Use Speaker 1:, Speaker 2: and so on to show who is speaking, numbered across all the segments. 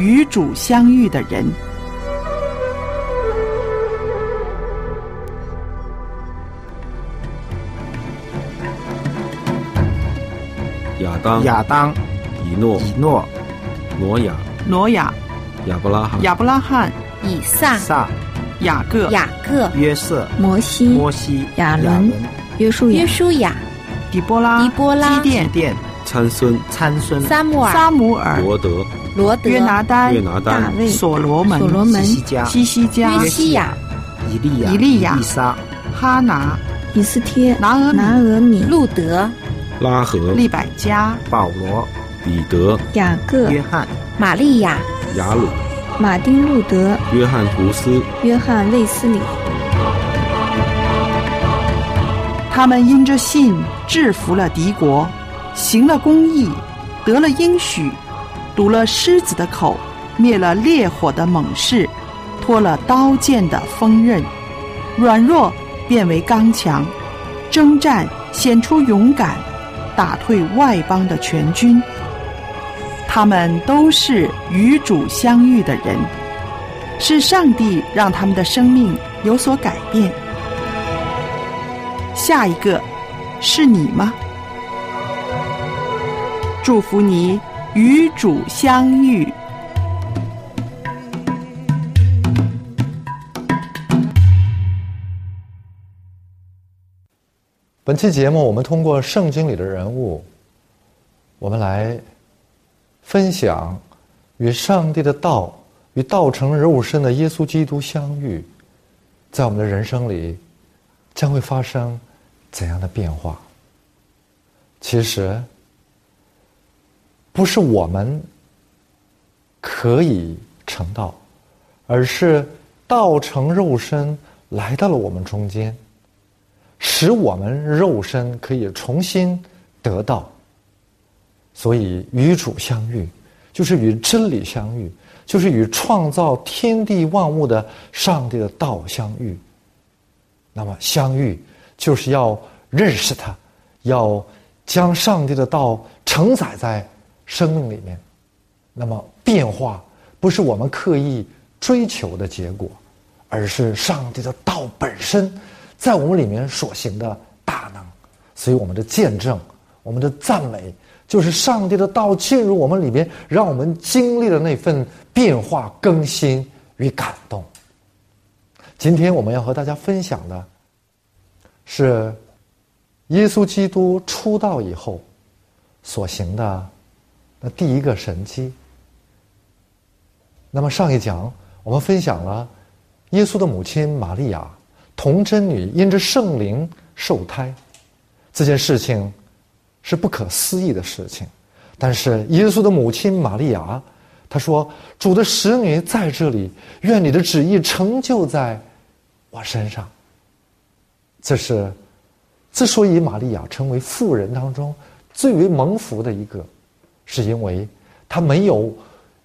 Speaker 1: 与主相遇的人。
Speaker 2: 亚当、
Speaker 3: 亚当、
Speaker 2: 以诺、
Speaker 3: 以诺、
Speaker 2: 挪亚、
Speaker 1: 挪亚、
Speaker 2: 亚伯拉罕、
Speaker 1: 亚伯拉罕、
Speaker 4: 以撒、
Speaker 3: 撒、
Speaker 1: 雅各、
Speaker 4: 雅各、
Speaker 3: 约瑟、
Speaker 5: 摩西、
Speaker 3: 摩西、
Speaker 5: 亚伦、约书亚、
Speaker 4: 约书亚、
Speaker 1: 底波拉、
Speaker 4: 狄波拉、
Speaker 1: 基甸、
Speaker 3: 殿、
Speaker 2: 参孙、
Speaker 3: 参孙、
Speaker 4: 撒母耳、
Speaker 1: 撒母耳、
Speaker 2: 罗德、
Speaker 4: 罗德、
Speaker 1: 约拿丹、
Speaker 2: 约拿丹、
Speaker 5: 大卫、
Speaker 1: 所罗门、
Speaker 5: 所罗门、
Speaker 3: 西加、
Speaker 1: 西西加、
Speaker 4: 约西亚、
Speaker 3: 以利亚、
Speaker 1: 以利亚
Speaker 3: 以撒、
Speaker 1: 哈拿、
Speaker 5: 以斯帖、
Speaker 1: 拿俄、
Speaker 5: 拿俄米、
Speaker 4: 路德、
Speaker 2: 拉合、
Speaker 1: 利百加、
Speaker 3: 保罗、
Speaker 2: 彼得、
Speaker 5: 雅各、
Speaker 3: 约翰、
Speaker 4: 玛利亚、
Speaker 2: 雅鲁、
Speaker 5: 马丁路德、
Speaker 2: 约翰图斯、
Speaker 5: 约翰卫斯理。
Speaker 1: 他们因着信制服了敌国，行了公义，得了应许，堵了狮子的口，灭了烈火的猛士，脱了刀剑的锋刃，软弱变为刚强，征战显出勇敢，打退外邦的全军。他们都是与主相遇的人，是上帝让他们的生命有所改变。下一个是你吗？祝福你与主相遇。
Speaker 6: 本期节目，我们通过圣经里的人物，我们来分享与上帝的道、与道成肉身的耶稣基督相遇，在我们的人生里将会发生怎样的变化？其实，不是我们可以成道，而是道成肉身来到了我们中间。使我们肉身可以重新得到，所以与主相遇，就是与真理相遇，就是与创造天地万物的上帝的道相遇。那么相遇就是要认识他，要将上帝的道承载在生命里面。那么变化不是我们刻意追求的结果，而是上帝的道本身。在我们里面所行的大能，所以我们的见证、我们的赞美，就是上帝的道进入我们里面，让我们经历了那份变化、更新与感动。今天我们要和大家分享的，是耶稣基督出道以后所行的那第一个神迹。那么上一讲我们分享了耶稣的母亲玛利亚。童贞女因着圣灵受胎，这件事情是不可思议的事情。但是耶稣的母亲玛利亚，她说：“主的使女在这里，愿你的旨意成就在我身上。”这是之所以玛利亚成为妇人当中最为蒙福的一个，是因为他没有。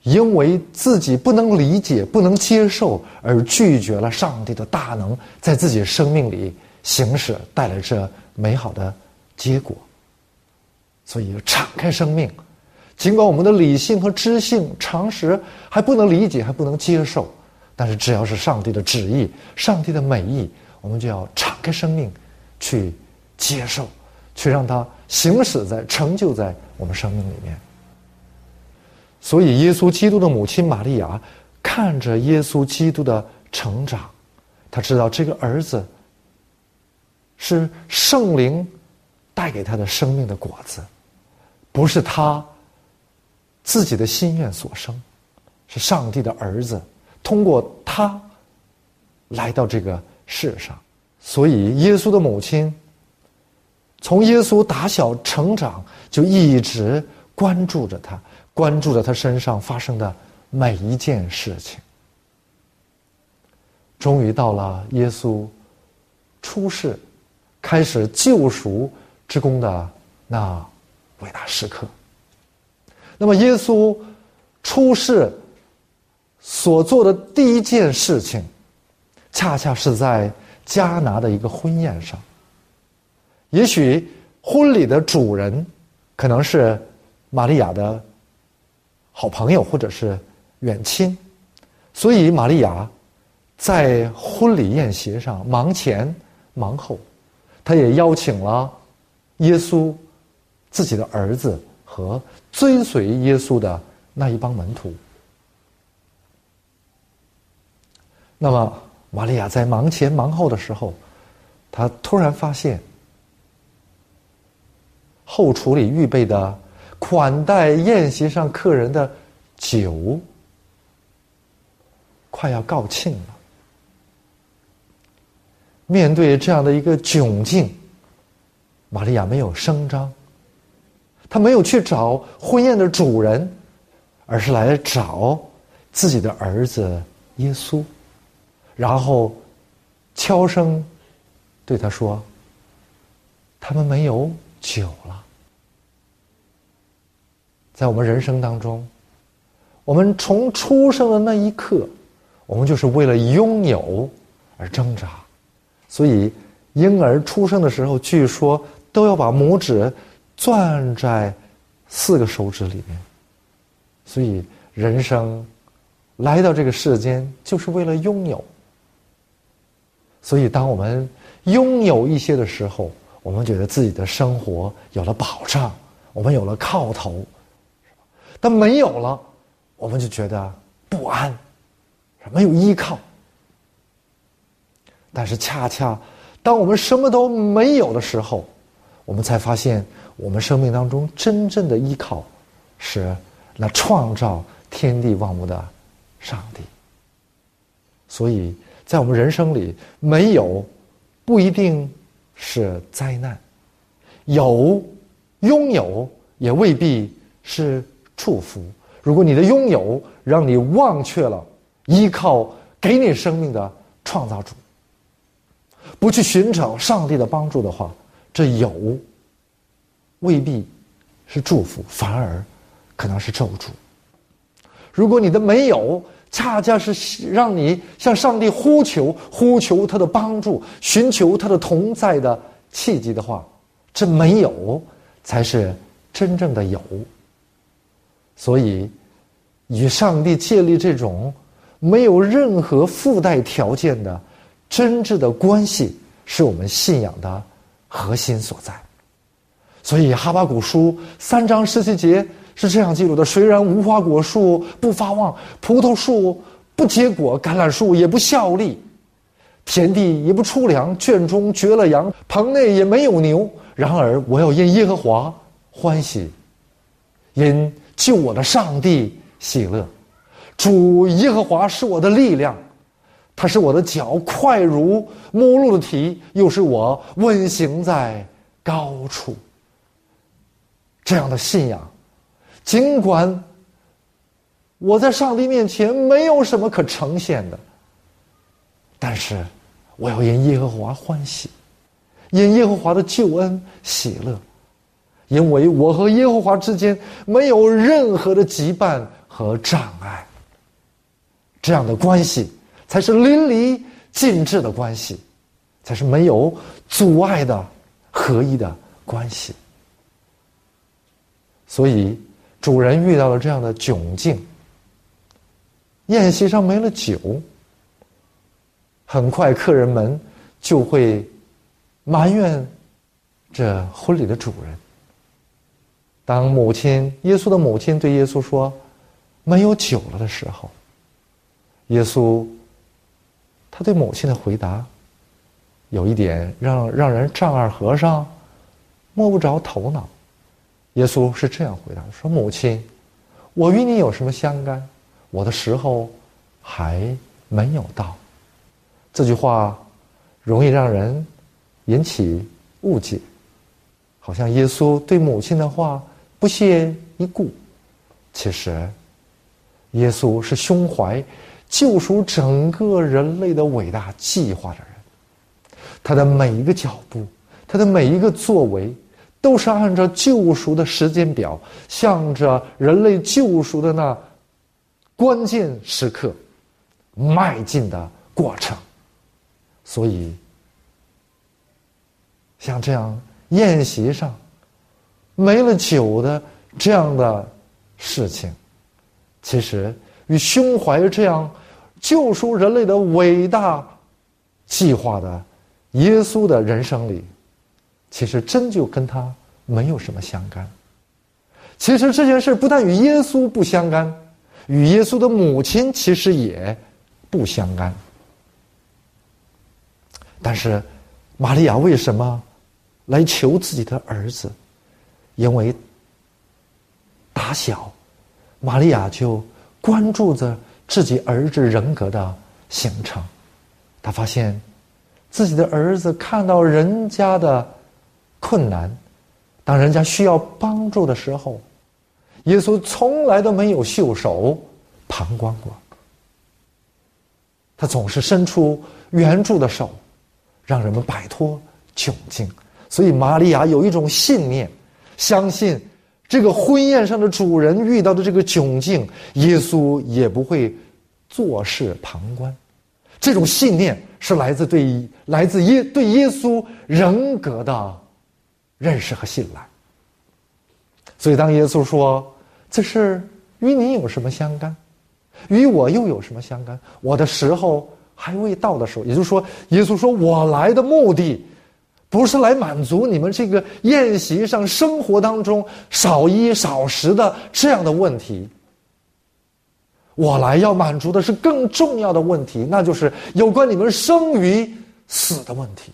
Speaker 6: 因为自己不能理解、不能接受，而拒绝了上帝的大能在自己生命里行使，带来这美好的结果。所以，敞开生命，尽管我们的理性和知性、常识还不能理解、还不能接受，但是只要是上帝的旨意、上帝的美意，我们就要敞开生命，去接受，去让它行驶在、成就在我们生命里面。所以，耶稣基督的母亲玛利亚看着耶稣基督的成长，他知道这个儿子是圣灵带给他的生命的果子，不是他自己的心愿所生，是上帝的儿子通过他来到这个世上。所以，耶稣的母亲从耶稣打小成长就一直关注着他。关注着他身上发生的每一件事情，终于到了耶稣出世、开始救赎之功的那伟大时刻。那么，耶稣出世所做的第一件事情，恰恰是在迦拿的一个婚宴上。也许婚礼的主人可能是玛利亚的。好朋友或者是远亲，所以玛利亚在婚礼宴席上忙前忙后，她也邀请了耶稣自己的儿子和追随耶稣的那一帮门徒。那么，玛利亚在忙前忙后的时候，她突然发现，后厨里预备的款待宴席上客人的酒快要告罄了。面对这样的一个窘境，玛利亚没有声张，她没有去找婚宴的主人，而是来找自己的儿子耶稣。然后，悄声对他说：“他们没有酒。”在我们人生当中，我们从出生的那一刻，我们就是为了拥有而挣扎。所以，婴儿出生的时候，据说都要把拇指攥在四个手指里面。所以，人生来到这个世间，就是为了拥有。所以，当我们拥有一些的时候，我们觉得自己的生活有了保障，我们有了靠头，但没有了，我们就觉得不安，没有依靠。但是，恰恰当我们什么都没有的时候，我们才发现，我们生命当中真正的依靠是那创造天地万物的上帝。所以。在我们人生里，没有不一定是灾难，有拥有也未必是祝福。如果你的拥有让你忘却了依靠给你生命的创造主，不去寻找上帝的帮助的话，这有未必是祝福，反而可能是咒诅。如果你的没有，恰恰是让你向上帝呼求、呼求他的帮助、寻求他的同在的契机的话，这没有才是真正的有。所以，与上帝建立这种没有任何附带条件的真挚的关系，是我们信仰的核心所在。所以，《哈巴古书》三章十七节。是这样记录的：虽然无花果树不发旺，葡萄树不结果，橄榄树也不效力，田地也不出粮，圈中绝了羊，棚内也没有牛。然而我要因耶和华欢喜，因救我的上帝喜乐。主耶和华是我的力量，他是我的脚快如母鹿的蹄，又是我温行在高处。这样的信仰。尽管我在上帝面前没有什么可呈现的，但是我要因耶和华欢喜，因耶和华的救恩喜乐，因为我和耶和华之间没有任何的羁绊和障碍。这样的关系才是淋漓尽致的关系，才是没有阻碍的合一的关系。所以。主人遇到了这样的窘境，宴席上没了酒，很快客人们就会埋怨这婚礼的主人。当母亲耶稣的母亲对耶稣说“没有酒了”的时候，耶稣他对母亲的回答有一点让让人丈二和尚摸不着头脑。耶稣是这样回答说：“母亲，我与你有什么相干？我的时候还没有到。”这句话容易让人引起误解，好像耶稣对母亲的话不屑一顾。其实，耶稣是胸怀救赎整个人类的伟大计划的人，他的每一个脚步，他的每一个作为。都是按照救赎的时间表，向着人类救赎的那关键时刻迈进的过程。所以，像这样宴席上没了酒的这样的事情，其实与胸怀这样救赎人类的伟大计划的耶稣的人生里，其实真就跟他没有什么相干。其实这件事不但与耶稣不相干，与耶稣的母亲其实也不相干。但是，玛利亚为什么来求自己的儿子？因为打小，玛利亚就关注着自己儿子人格的形成。他发现自己的儿子看到人家的困难，当人家需要帮助的时候，耶稣从来都没有袖手旁观过。他总是伸出援助的手。让人们摆脱窘境，所以玛利亚有一种信念，相信这个婚宴上的主人遇到的这个窘境，耶稣也不会坐视旁观。这种信念是来自对来自耶对耶稣人格的认识和信赖。所以，当耶稣说：“这事与你有什么相干？与我又有什么相干？”我的时候。还未到的时候，也就是说，耶稣说：“我来的目的，不是来满足你们这个宴席上生活当中少衣少食的这样的问题。我来要满足的是更重要的问题，那就是有关你们生与死的问题。”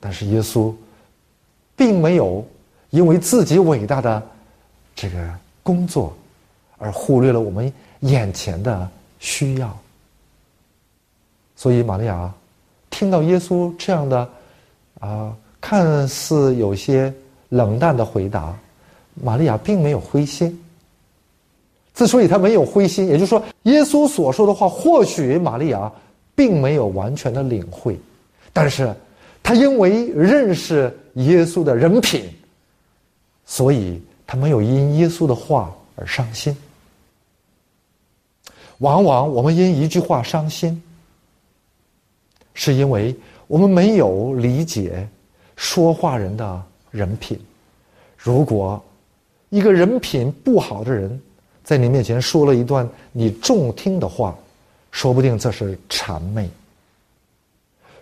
Speaker 6: 但是耶稣，并没有因为自己伟大的这个工作，而忽略了我们眼前的需要。所以，玛利亚听到耶稣这样的啊，看似有些冷淡的回答，玛利亚并没有灰心。之所以他没有灰心，也就是说，耶稣所说的话，或许玛利亚并没有完全的领会，但是他因为认识耶稣的人品，所以他没有因耶稣的话而伤心。往往我们因一句话伤心。是因为我们没有理解说话人的人品。如果一个人品不好的人在你面前说了一段你中听的话，说不定这是谄媚；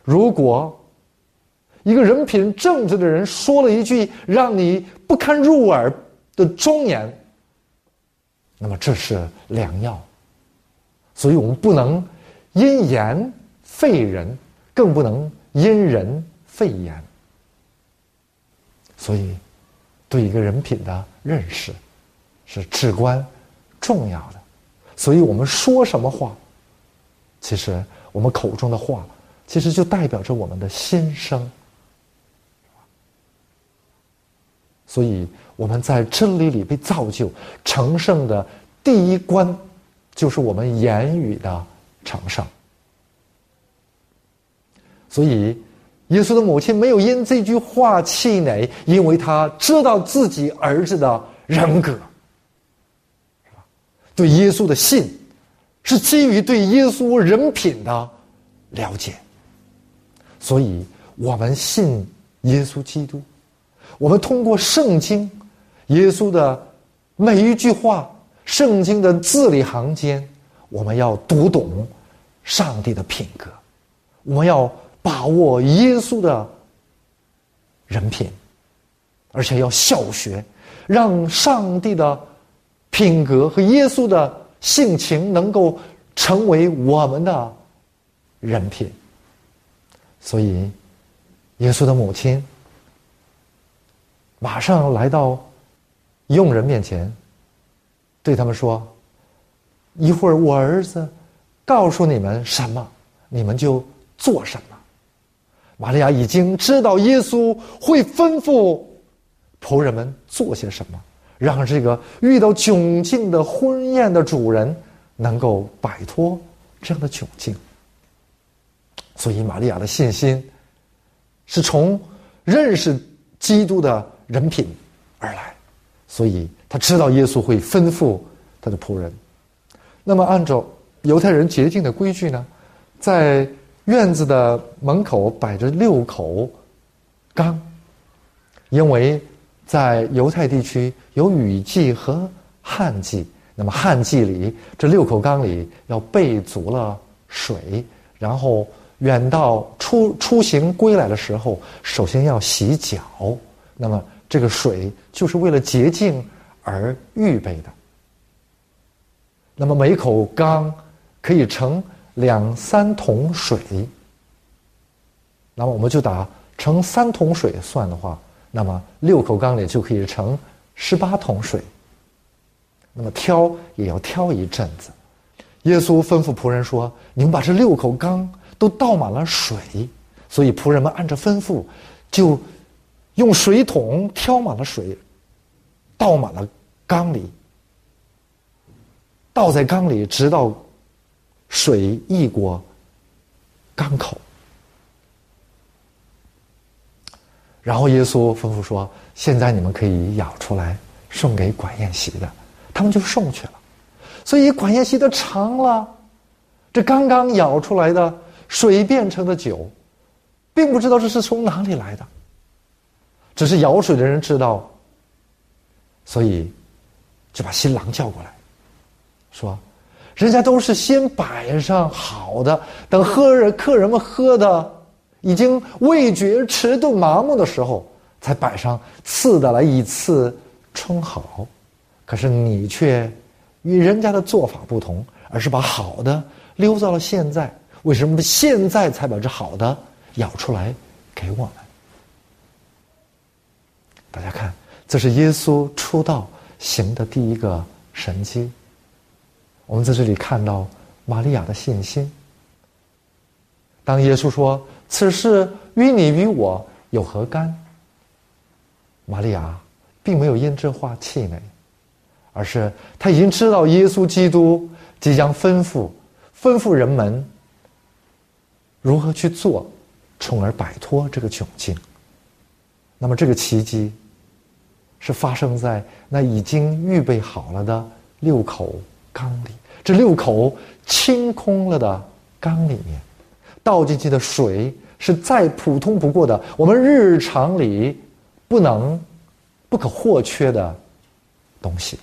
Speaker 6: 如果一个人品正直的人说了一句让你不堪入耳的忠言，那么这是良药。所以我们不能因言。废人，更不能因人废言。所以，对一个人品的认识是至关重要的。所以我们说什么话，其实我们口中的话，其实就代表着我们的心声。所以我们在真理里被造就成圣的第一关，就是我们言语的成圣。所以，耶稣的母亲没有因这句话气馁，因为他知道自己儿子的人格，对耶稣的信，是基于对耶稣人品的了解。所以我们信耶稣基督，我们通过圣经，耶稣的每一句话，圣经的字里行间，我们要读懂上帝的品格，我们要。把握耶稣的人品，而且要效学，让上帝的品格和耶稣的性情能够成为我们的人品。所以，耶稣的母亲马上来到佣人面前，对他们说：“一会儿我儿子告诉你们什么，你们就做什么。”玛利亚已经知道耶稣会吩咐仆人们做些什么，让这个遇到窘境的婚宴的主人能够摆脱这样的窘境。所以，玛利亚的信心是从认识基督的人品而来，所以他知道耶稣会吩咐他的仆人。那么，按照犹太人洁净的规矩呢，在。院子的门口摆着六口缸，因为在犹太地区有雨季和旱季，那么旱季里，这六口缸里要备足了水，然后远到出出行归来的时候，首先要洗脚。那么这个水就是为了洁净而预备的。那么每口缸可以盛两三桶水。那么我们就打盛三桶水算的话，那么六口缸里就可以盛十八桶水。那么挑也要挑一阵子。耶稣吩咐仆人说：“你们把这六口缸都倒满了水。”所以仆人们按照吩咐，就用水桶挑满了水，倒满了缸里，倒在缸里，直到水溢过缸口。然后耶稣吩咐说：“现在你们可以舀出来，送给管宴席的。”他们就送去了，所以管宴席的尝了这刚刚舀出来的水变成的酒，并不知道这是从哪里来的，只是舀水的人知道，所以就把新郎叫过来，说：“人家都是先摆上好的，等喝人客人们喝的已经味觉迟钝麻木的时候，才摆上次的来以次充好。”可是你却与人家的做法不同，而是把好的留到了现在。为什么现在才把这好的舀出来给我们？大家看，这是耶稣出道行的第一个神迹。我们在这里看到玛利亚的信心。当耶稣说：“此事与你与我有何干？”玛利亚并没有因这话气馁。而是他已经知道耶稣基督即将吩咐吩咐人们如何去做，从而摆脱这个窘境。那么这个奇迹是发生在那已经预备好了的六口缸里。这六口清空了的缸里面，倒进去的水是再普通不过的，我们日常里不能不可或缺的东西。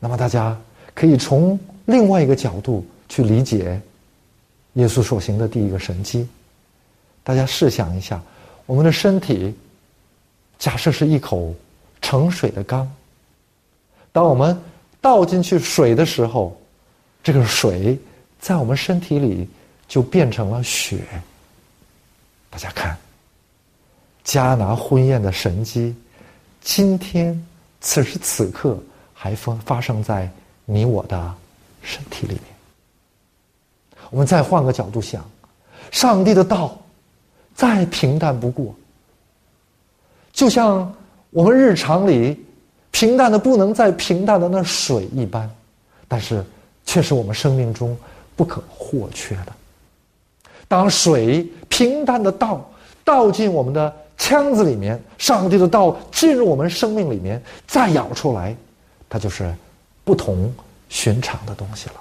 Speaker 6: 那么大家可以从另外一个角度去理解耶稣所行的第一个神迹。大家试想一下，我们的身体假设是一口盛水的缸，当我们倒进去水的时候，这个水在我们身体里就变成了血。大家看，迦拿婚宴的神迹，今天此时此刻。还发发生在你我的身体里面。我们再换个角度想，上帝的道再平淡不过，就像我们日常里平淡的不能再平淡的那水一般，但是却是我们生命中不可或缺的。当水平淡的倒倒进我们的腔子里面，上帝的道进入我们生命里面，再舀出来。它就是不同寻常的东西了，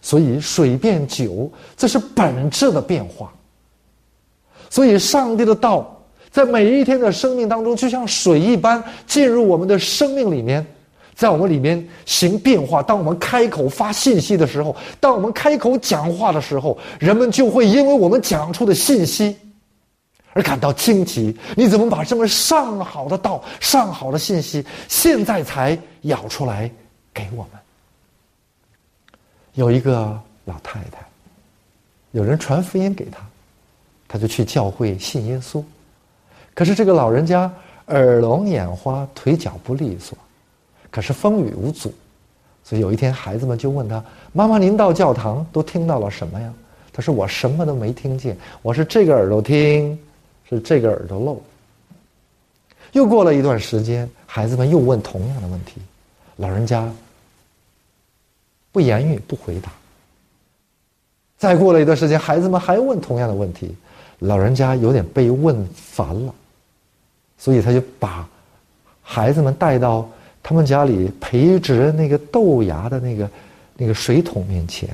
Speaker 6: 所以水变酒，这是本质的变化。所以上帝的道在每一天的生命当中，就像水一般进入我们的生命里面，在我们里面行变化。当我们开口发信息的时候，当我们开口讲话的时候，人们就会因为我们讲出的信息。而感到惊奇，你怎么把这么上好的道、上好的信息，现在才舀出来给我们？有一个老太太，有人传福音给她，她就去教会信耶稣。可是这个老人家耳聋眼花，腿脚不利索，可是风雨无阻。所以有一天，孩子们就问他：“妈妈，您到教堂都听到了什么呀？”他说：“我什么都没听见，我是这个耳朵听。”是这个耳朵漏。又过了一段时间，孩子们又问同样的问题，老人家不言语，不回答。再过了一段时间，孩子们还问同样的问题，老人家有点被问烦了，所以他就把孩子们带到他们家里培植那个豆芽的那个那个水桶面前。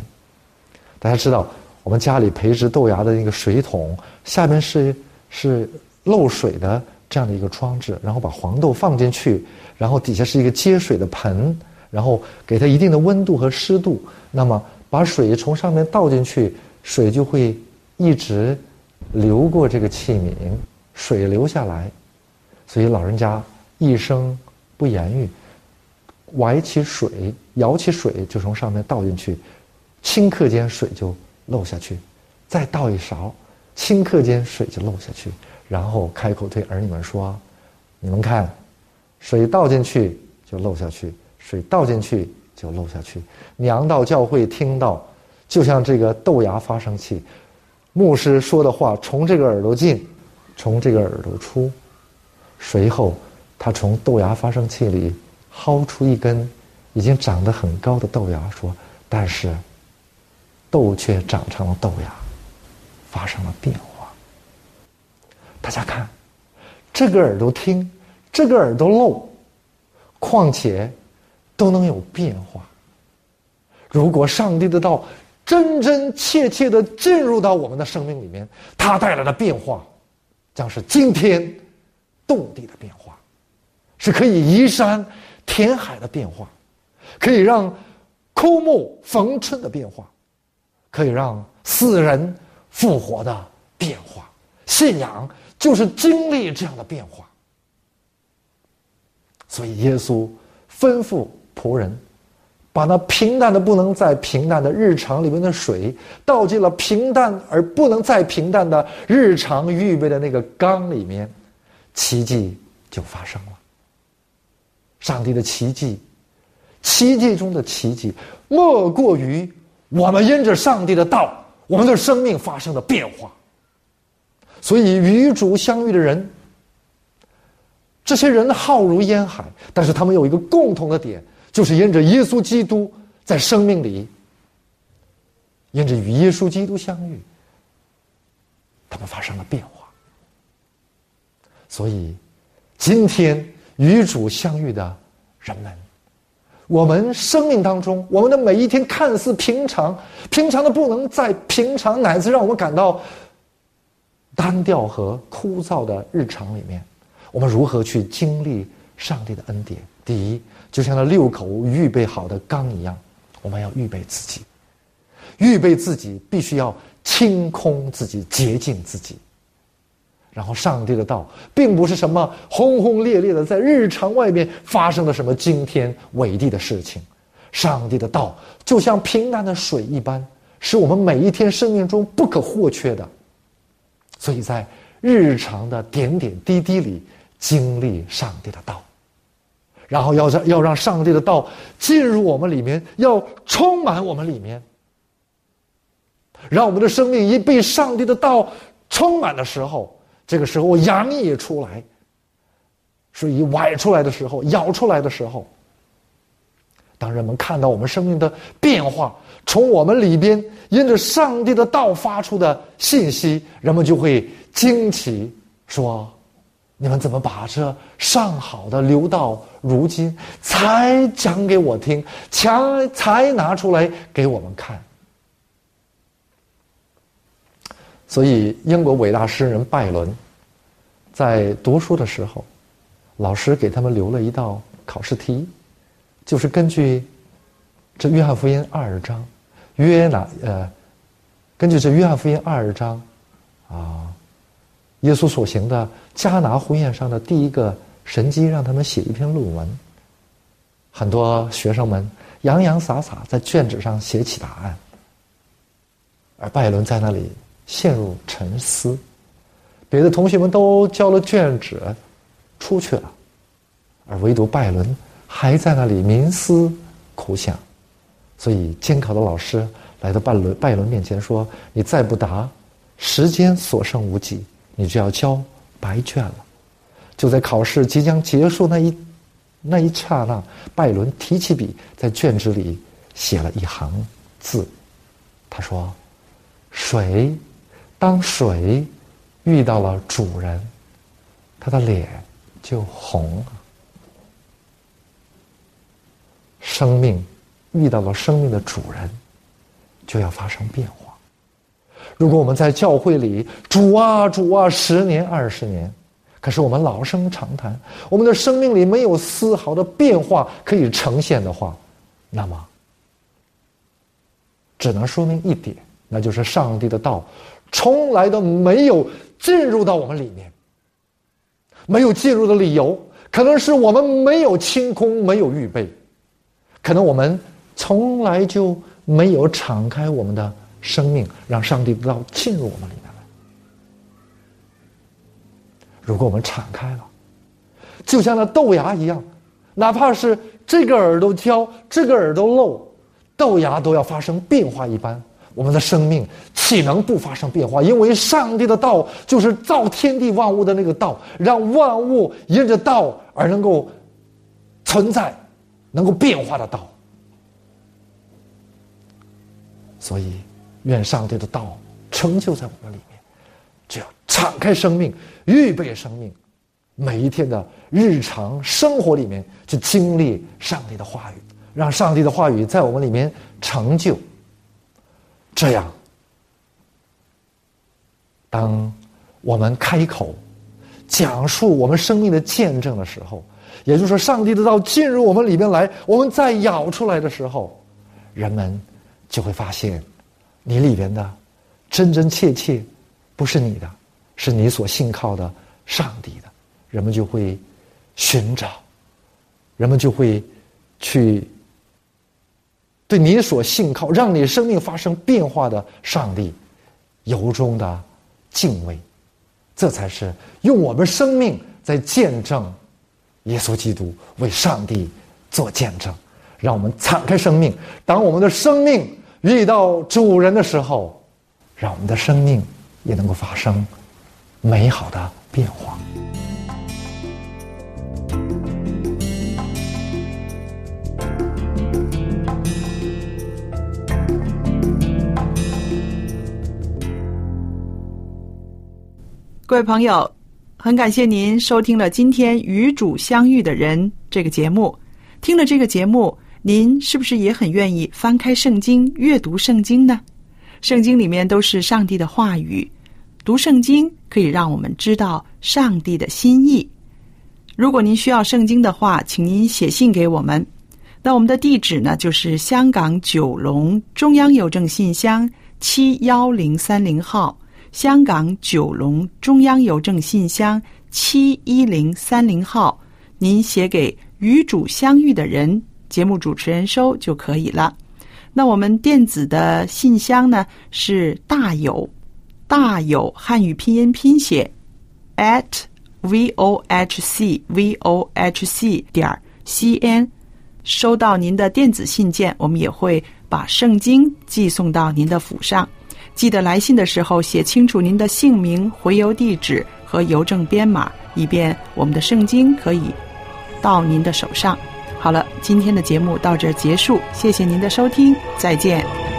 Speaker 6: 大家知道，我们家里培植豆芽的那个水桶下面是。是漏水的这样的一个装置，然后把黄豆放进去，然后底下是一个接水的盆，然后给它一定的温度和湿度，那么把水从上面倒进去，水就会一直流过这个器皿，水流下来，所以老人家一声不言语，崴起水，舀起水就从上面倒进去，顷刻间水就漏下去，再倒一勺，顷刻间水就漏下去。然后开口对儿女们说：“你们看，水倒进去就漏下去，水倒进去就漏下去。娘到教会听到，就像这个豆芽发生器，牧师说的话从这个耳朵进，从这个耳朵出。随后，他从豆芽发生器里薅出一根已经长得很高的豆芽，说：但是豆却长成了豆芽，发生了变化。”大家看，这个耳朵听，这个耳朵漏，况且都能有变化。如果上帝的道真真切切的进入到我们的生命里面，它带来的变化，将是今天动地的变化，是可以移山填海的变化，可以让枯木逢春的变化，可以让死人复活的变化。信仰。就是经历这样的变化，所以耶稣吩咐仆人，把那平淡的不能再平淡的日常里面的水倒进了平淡而不能再平淡的日常预备的那个缸里面，奇迹就发生了。上帝的奇迹，奇迹中的奇迹，莫过于我们因着上帝的道，我们的生命发生了变化。所以与主相遇的人，这些人浩如烟海，但是他们有一个共同的点，就是因着耶稣基督在生命里，因着与耶稣基督相遇，他们发生了变化。所以，今天与主相遇的人们，我们生命当中，我们的每一天看似平常，平常的不能再平常，乃至让我们感到。单调和枯燥的日常里面，我们如何去经历上帝的恩典？第一，就像那六口预备好的缸一样，我们要预备自己，预备自己，必须要清空自己，洁净自己。然后，上帝的道并不是什么轰轰烈烈的在日常外面发生了什么惊天伟地的事情，上帝的道就像平淡的水一般，是我们每一天生命中不可或缺的。所以在日常的点点滴滴里经历上帝的道，然后要让要让上帝的道进入我们里面，要充满我们里面，让我们的生命一被上帝的道充满的时候，这个时候洋溢出来，所以崴出来的时候，咬出来的时候。当人们看到我们生命的变化，从我们里边因着上帝的道发出的信息，人们就会惊奇说：“你们怎么把这上好的留到如今才讲给我听，才才拿出来给我们看？”所以，英国伟大诗人拜伦在读书的时候，老师给他们留了一道考试题。就是根据这约翰福音二章，约拿呃，根据这约翰福音二章啊，耶稣所行的迦拿婚宴上的第一个神迹，让他们写一篇论文。很多学生们洋洋洒洒在卷纸上写起答案，而拜伦在那里陷入沉思。别的同学们都交了卷纸出去了，而唯独拜伦。还在那里冥思苦想，所以监考的老师来到拜伦拜伦面前说：“你再不答，时间所剩无几，你就要交白卷了。”就在考试即将结束那一那一刹那，拜伦提起笔，在卷纸里写了一行字，他说：“水，当水遇到了主人，他的脸就红了。”生命遇到了生命的主人，就要发生变化。如果我们在教会里主啊主啊十年二十年，可是我们老生常谈，我们的生命里没有丝毫的变化可以呈现的话，那么只能说明一点，那就是上帝的道从来都没有进入到我们里面。没有进入的理由，可能是我们没有清空，没有预备，可能我们从来就没有敞开我们的生命，让上帝的道进入我们里面来。如果我们敞开了，就像那豆芽一样，哪怕是这个耳朵挑，这个耳朵漏，豆芽都要发生变化一般。我们的生命岂能不发生变化？因为上帝的道就是造天地万物的那个道，让万物因着道而能够存在、能够变化的道。所以，愿上帝的道成就在我们里面。只要敞开生命，预备生命，每一天的日常生活里面去经历上帝的话语，让上帝的话语在我们里面成就。这样，当我们开口讲述我们生命的见证的时候，也就是说，上帝的道进入我们里边来，我们再咬出来的时候，人们就会发现，你里边的真真切切。不是你的，是你所信靠的上帝的，人们就会寻找，人们就会去对你所信靠、让你生命发生变化的上帝由衷的敬畏，这才是用我们生命在见证耶稣基督为上帝做见证。让我们敞开生命，当我们的生命遇到主人的时候，让我们的生命。也能够发生美好的变化。
Speaker 1: 各位朋友，很感谢您收听了今天《与主相遇的人》这个节目。听了这个节目，您是不是也很愿意翻开圣经阅读圣经呢？圣经里面都是上帝的话语，读圣经可以让我们知道上帝的心意。如果您需要圣经的话，请您写信给我们。那我们的地址呢，就是香港九龙中央邮政信箱七幺零三零号，香港九龙中央邮政信箱七一零三零号。您写给与主相遇的人，节目主持人收就可以了。那我们电子的信箱呢是大有大有汉语拼音拼写 at v o h c v o h c 点 c n，收到您的电子信件，我们也会把圣经寄送到您的府上。记得来信的时候写清楚您的姓名、回邮地址和邮政编码，以便我们的圣经可以到您的手上。好了，今天的节目到这儿结束，谢谢您的收听，再见。